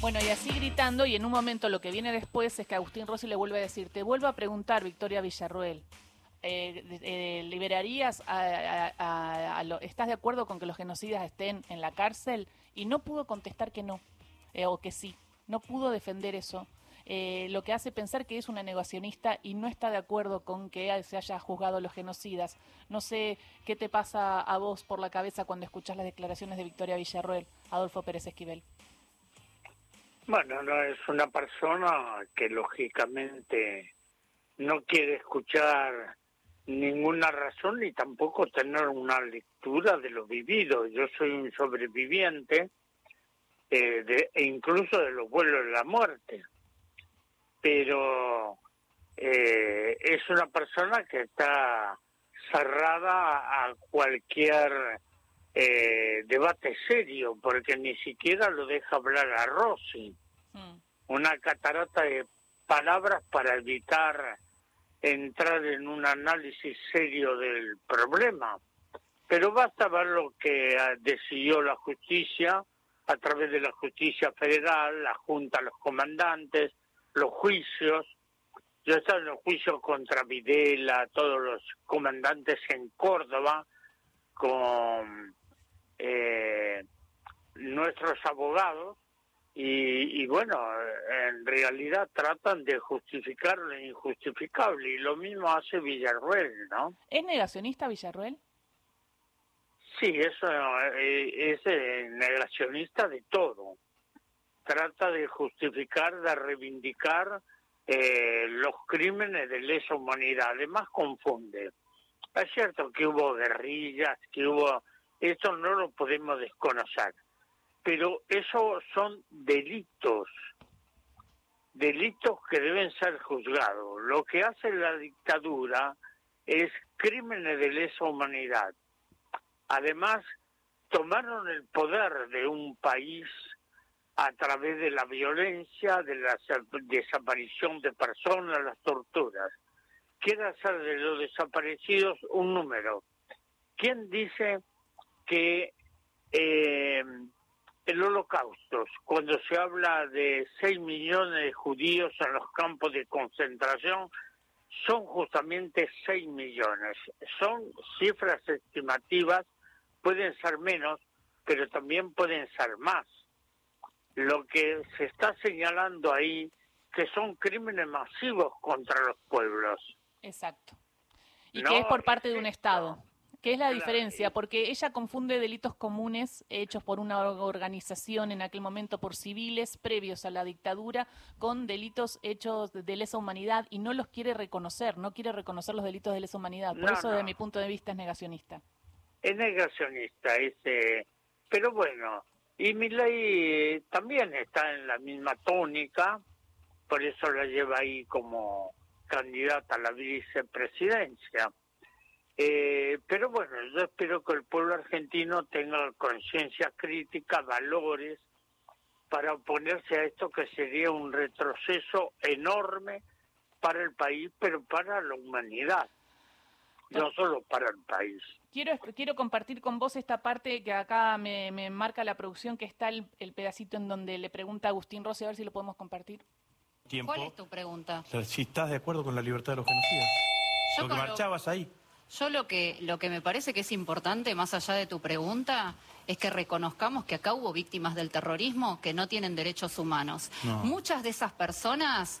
Bueno, y así gritando, y en un momento lo que viene después es que Agustín Rossi le vuelve a decir, te vuelvo a preguntar, Victoria Villarruel, eh, eh, ¿liberarías a, ¿Estás de acuerdo con que los genocidas estén en la cárcel? Y no pudo contestar que no, eh, o que sí, no pudo defender eso. lo que hace pensar que es una negacionista y no está de acuerdo con que se haya juzgado a los genocidas. No sé qué te pasa a vos por la cabeza cuando escuchas las declaraciones de Victoria Villarruel, Adolfo Pérez Esquivel. Bueno, no es una persona que lógicamente no quiere escuchar ninguna razón ni tampoco tener una lectura de lo vivido. Yo soy un sobreviviente eh, de, e incluso de los vuelos de la muerte, pero eh, es una persona que está cerrada a cualquier eh, debate serio, porque ni siquiera lo deja hablar a Rossi. Mm. Una catarata de palabras para evitar entrar en un análisis serio del problema. Pero basta ver lo que ah, decidió la justicia a través de la justicia federal, la junta, los comandantes, los juicios. Yo he estado en los juicios contra Videla, todos los comandantes en Córdoba, con eh, nuestros abogados y, bueno, en realidad tratan de justificar lo injustificable y lo mismo hace Villarruel, ¿no? ¿Es negacionista Villarruel? Sí, eso eh, es eh, negacionista de todo. Trata de justificar, de reivindicar los crímenes de lesa humanidad. Además confunde. Es cierto que hubo guerrillas, que hubo esto no lo podemos desconocer. Pero esos son delitos, delitos que deben ser juzgados. Lo que hace la dictadura es crímenes de lesa humanidad. Además, tomaron el poder de un país a través de la violencia, de la desaparición de personas, las torturas. Quiere hacer de los desaparecidos un número. ¿Quién dice que eh, el holocausto, cuando se habla de 6 millones de judíos en los campos de concentración, son justamente 6 millones. Son cifras estimativas, pueden ser menos, pero también pueden ser más. Lo que se está señalando ahí, que son crímenes masivos contra los pueblos. Exacto. Y que es por parte de un Estado. ¿Qué es la diferencia? Porque ella confunde delitos comunes hechos por una organización en aquel momento por civiles previos a la dictadura con delitos hechos de lesa humanidad y no los quiere reconocer, no quiere reconocer los delitos de lesa humanidad. Por eso, desde mi punto de vista, es negacionista. Es negacionista, ese. pero bueno, y mi ley también está en la misma tónica, por eso la lleva ahí como candidata a la vicepresidencia. Eh, pero bueno, yo espero que el pueblo argentino tenga conciencia crítica, valores, para oponerse a esto que sería un retroceso enorme para el país, pero para la humanidad, no solo para el país. Quiero, quiero compartir con vos esta parte que acá me, marca la producción, que está el, pedacito en donde le pregunta a Agustín Rossi, a ver si lo podemos compartir. ¿Cuál es tu pregunta? Si estás de acuerdo con la libertad de los genocidas. Yo Lo marchabas ahí. Yo lo que, lo que me parece que es importante, más allá de tu pregunta, es que reconozcamos que acá hubo víctimas del terrorismo que no tienen derechos humanos. Muchas de esas personas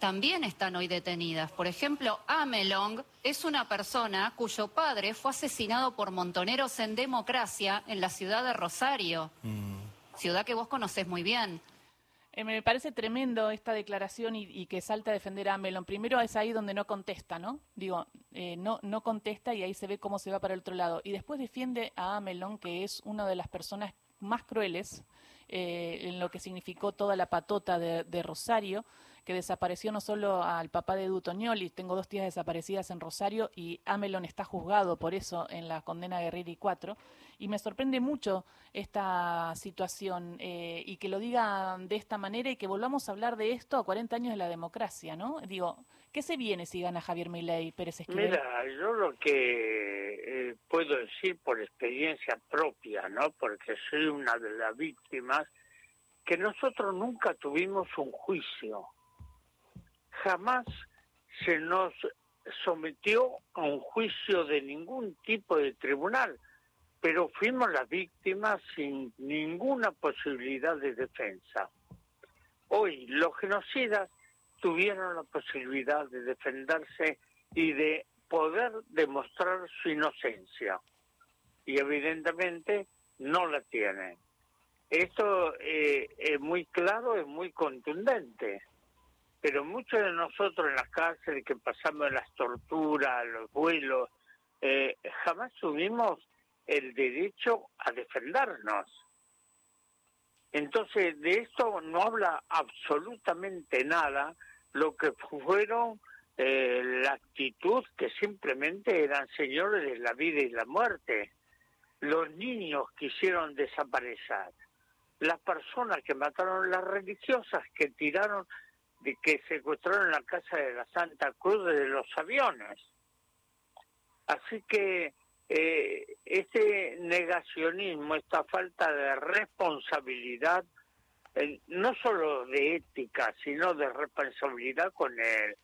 también están hoy detenidas. Por ejemplo, Amelong es una persona cuyo padre fue asesinado por montoneros en democracia en la ciudad de Rosario, mm. ciudad que vos conocés muy bien. Eh, me parece tremendo esta declaración y, que salta a defender a Melon. Primero es ahí donde no contesta, ¿no? Digo, eh, no, no contesta y ahí se ve cómo se va para el otro lado. Y después defiende a Amelon, que es una de las personas más crueles eh, en lo que significó toda la patota de, Rosario, que desapareció no solo al papá de Dutoñoli, tengo dos tías desaparecidas en Rosario y Amelon está juzgado por eso en la condena Guerrero y 4 y me sorprende mucho esta situación eh, y que lo digan de esta manera y que volvamos a hablar de esto a 40 años de la democracia, ¿no? Digo, ¿qué se viene si gana Javier Milei Pérez Esquivel? Mira, yo lo que eh, puedo decir por experiencia propia, ¿no? Porque soy una de las víctimas, que nosotros nunca tuvimos un juicio. Jamás se nos sometió a un juicio de ningún tipo de tribunal, pero fuimos las víctimas sin ninguna posibilidad de defensa. Hoy los genocidas tuvieron la posibilidad de defenderse y de poder demostrar su inocencia. Y evidentemente no la tienen. Esto eh, es muy claro, es muy contundente. Pero muchos de nosotros en las cárceles que pasamos las torturas, los vuelos, eh, jamás tuvimos el derecho a defendernos. Entonces, de esto no habla absolutamente nada lo que fueron eh, la actitud que simplemente eran señores de la vida y la muerte. Los niños quisieron desaparecer. Las personas que mataron, las religiosas que tiraron, de que secuestraron la casa de la Santa Cruz de los aviones. Así que eh, este negacionismo, esta falta de responsabilidad, no solo de ética, sino de responsabilidad con el,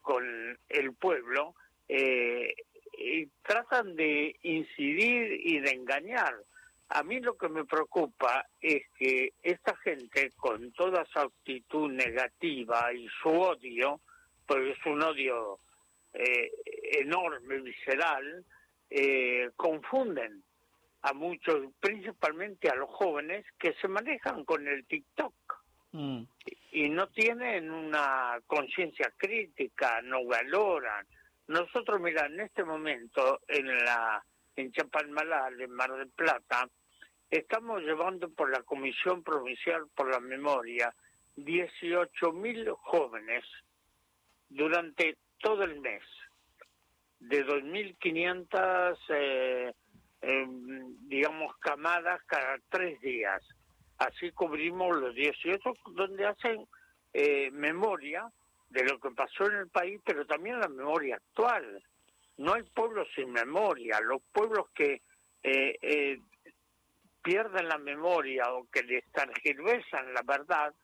con el pueblo, eh, y tratan de incidir y de engañar. A mí lo que me preocupa es que esta gente, con toda su actitud negativa y su odio, porque es un odio eh, enorme, visceral, eh, confunden a muchos, principalmente a los jóvenes, que se manejan con el TikTok mm. y no tienen una conciencia crítica, no valoran. Nosotros, mira, en este momento en la en Chapalmalal, en Mar del Plata, estamos llevando por la Comisión Provincial por la Memoria 18.000 jóvenes durante todo el mes de 2.500, eh, em, digamos, camadas cada tres días. Así cubrimos los 18, donde hacen eh, memoria de lo que pasó en el país, pero también la memoria actual. No hay pueblos sin memoria. Los pueblos que eh, eh, pierden la memoria o que les la verdad,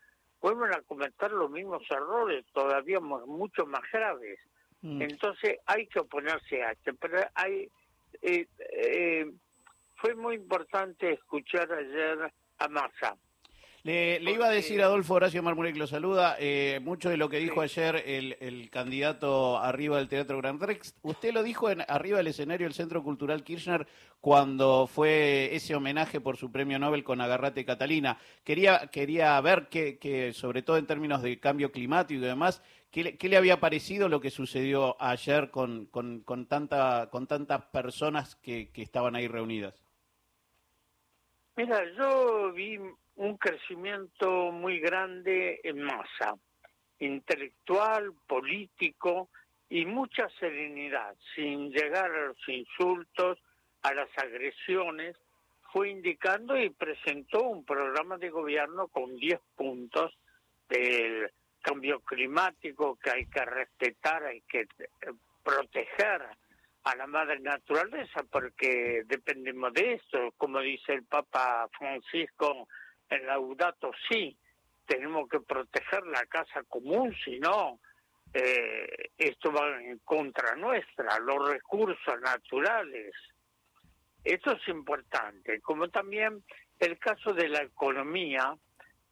vuelven a cometer los mismos errores, todavía mucho más graves. Mm. Entonces hay que oponerse a esto. Pero hay, eh, eh, fue muy importante escuchar ayer a Massa. Le, iba a decir a Adolfo Horacio Marmurek, lo saluda, eh, mucho de lo que dijo ayer el, candidato arriba del Teatro Gran Rex. Usted lo dijo en, arriba del escenario del Centro Cultural Kirchner cuando fue ese homenaje por su premio Nobel con Agarrate Catalina. Quería, quería ver que, que, sobre todo en términos de cambio climático y demás, ¿Qué le, había parecido lo que sucedió ayer con, con, con, tanta, con tantas personas que, que estaban ahí reunidas? Mira, yo vi un crecimiento muy grande en masa, intelectual, político y mucha serenidad, sin llegar a los insultos, a las agresiones, fue indicando y presentó un programa de gobierno con 10 puntos del cambio climático que hay que respetar, hay que eh, proteger a la madre naturaleza porque dependemos de eso, como dice el Papa Francisco en Laudato sí, tenemos que proteger la casa común, si no, eh, esto va en contra nuestra, los recursos naturales. Esto es importante, como también el caso de la economía,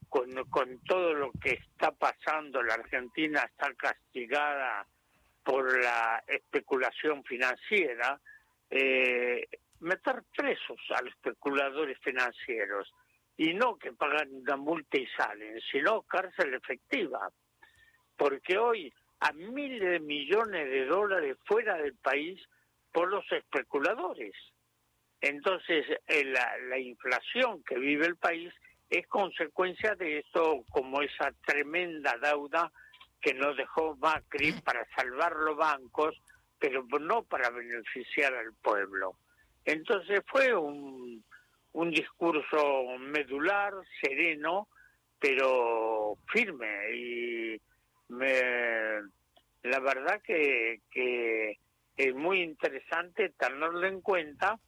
con, con todo lo que está pasando, la Argentina está castigada por la especulación financiera, eh, meter presos a los especuladores financieros y no que pagan una multa y salen, sino cárcel efectiva, porque hoy a miles de millones de dólares fuera del país por los especuladores. Entonces, eh, la, la inflación que vive el país es consecuencia de esto, como esa tremenda deuda que nos dejó Macri para salvar los bancos, pero no para beneficiar al pueblo. Entonces fue un, un discurso medular, sereno, pero firme y me, la verdad que, que es muy interesante tenerlo en cuenta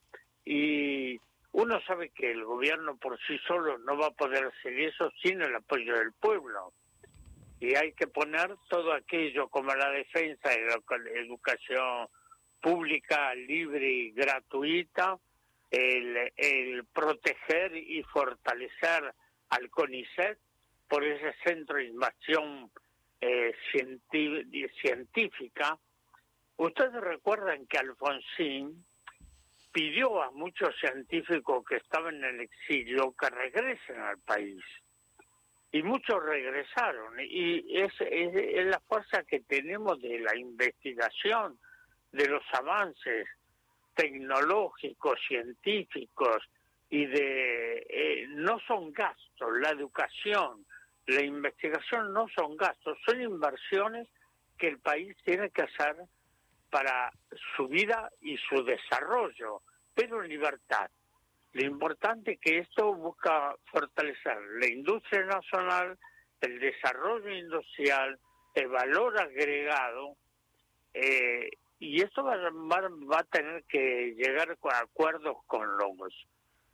y uno sabe que el gobierno por sí solo no va a poder hacer eso sin el apoyo del pueblo. Y hay que poner todo aquello como la defensa de la educación pública, libre y gratuita, el, el proteger y fortalecer al CONICET por ese centro de inversión eh, científica. Ustedes recuerdan que Alfonsín pidió a muchos científicos que estaban en el exilio que regresen al país. Y muchos regresaron. Y es, la fuerza que tenemos de la investigación, de los avances tecnológicos, científicos, y de... Eh, no son gastos, la educación, la investigación no son gastos, son inversiones que el país tiene que hacer para su vida y su desarrollo, pero en libertad. Lo importante es que esto busca fortalecer la industria nacional, el desarrollo industrial, el valor agregado, eh, y esto va, a tener que llegar a acuerdos con los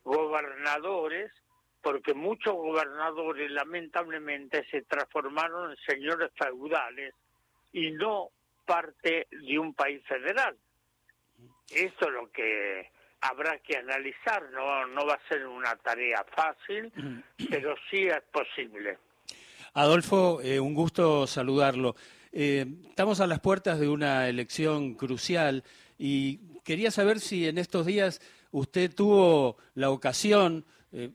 gobernadores porque muchos gobernadores lamentablemente se transformaron en señores feudales y no parte de un país federal. Esto es lo que habrá que analizar, no, no va a ser una tarea fácil, pero sí es posible. Adolfo, eh, un gusto saludarlo. Eh, estamos a las puertas de una elección crucial y quería saber si en estos días usted tuvo la ocasión, eh,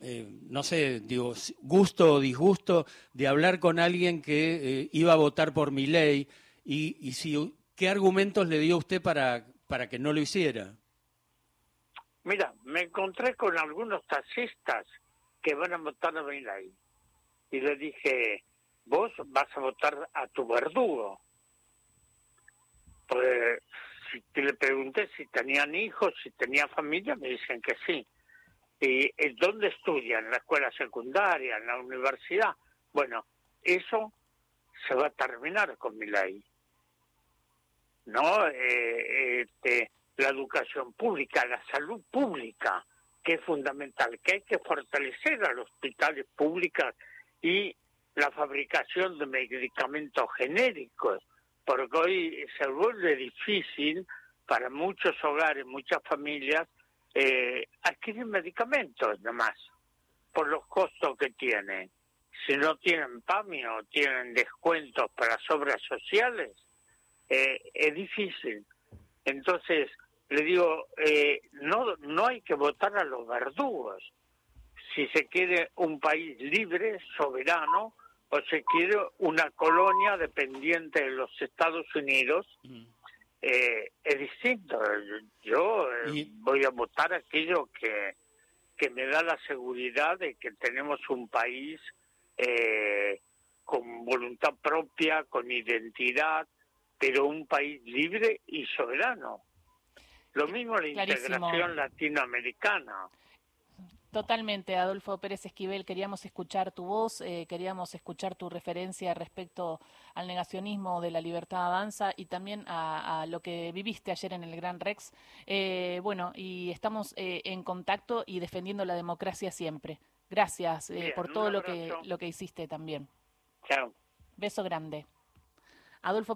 eh, no sé, digo, gusto o disgusto de hablar con alguien que iba a votar por mi ley y, si, qué argumentos le dio usted para, para que no lo hiciera. Mira, me encontré con algunos taxistas que van a votar a mi ley y le dije, vos vas a votar a tu verdugo. Pues si le pregunté si tenían hijos, si tenían familia, me dicen que sí. ¿Y dónde estudian? ¿En la escuela secundaria? ¿En la universidad? Bueno, eso se va a terminar con mi ley. ¿No? Eh, este, la educación pública, la salud pública, que es fundamental, que hay que fortalecer a los hospitales públicos y la fabricación de medicamentos genéricos, porque hoy se vuelve difícil para muchos hogares, muchas familias, eh, adquirir medicamentos nomás, por los costos que tienen. Si no tienen PAMI o tienen descuentos para obras sociales, eh, es difícil. Entonces, le digo, eh, no, no hay que votar a los verdugos. Si se quiere un país libre, soberano, o se quiere una colonia dependiente de los Estados Unidos, mm eh, es distinto. Yo eh, voy a votar aquello que, que me da la seguridad de que tenemos un país eh, con voluntad propia, con identidad, pero un país libre y soberano. Lo mismo la integración latinoamericana. Totalmente, Adolfo Pérez Esquivel, queríamos escuchar tu voz, eh, queríamos escuchar tu referencia respecto al negacionismo de la libertad avanza y también a, lo que viviste ayer en el Gran Rex. Eh, bueno, y estamos eh, en contacto y defendiendo la democracia siempre. Gracias por todo lo que, lo que hiciste también. Chao. Beso grande. Adolfo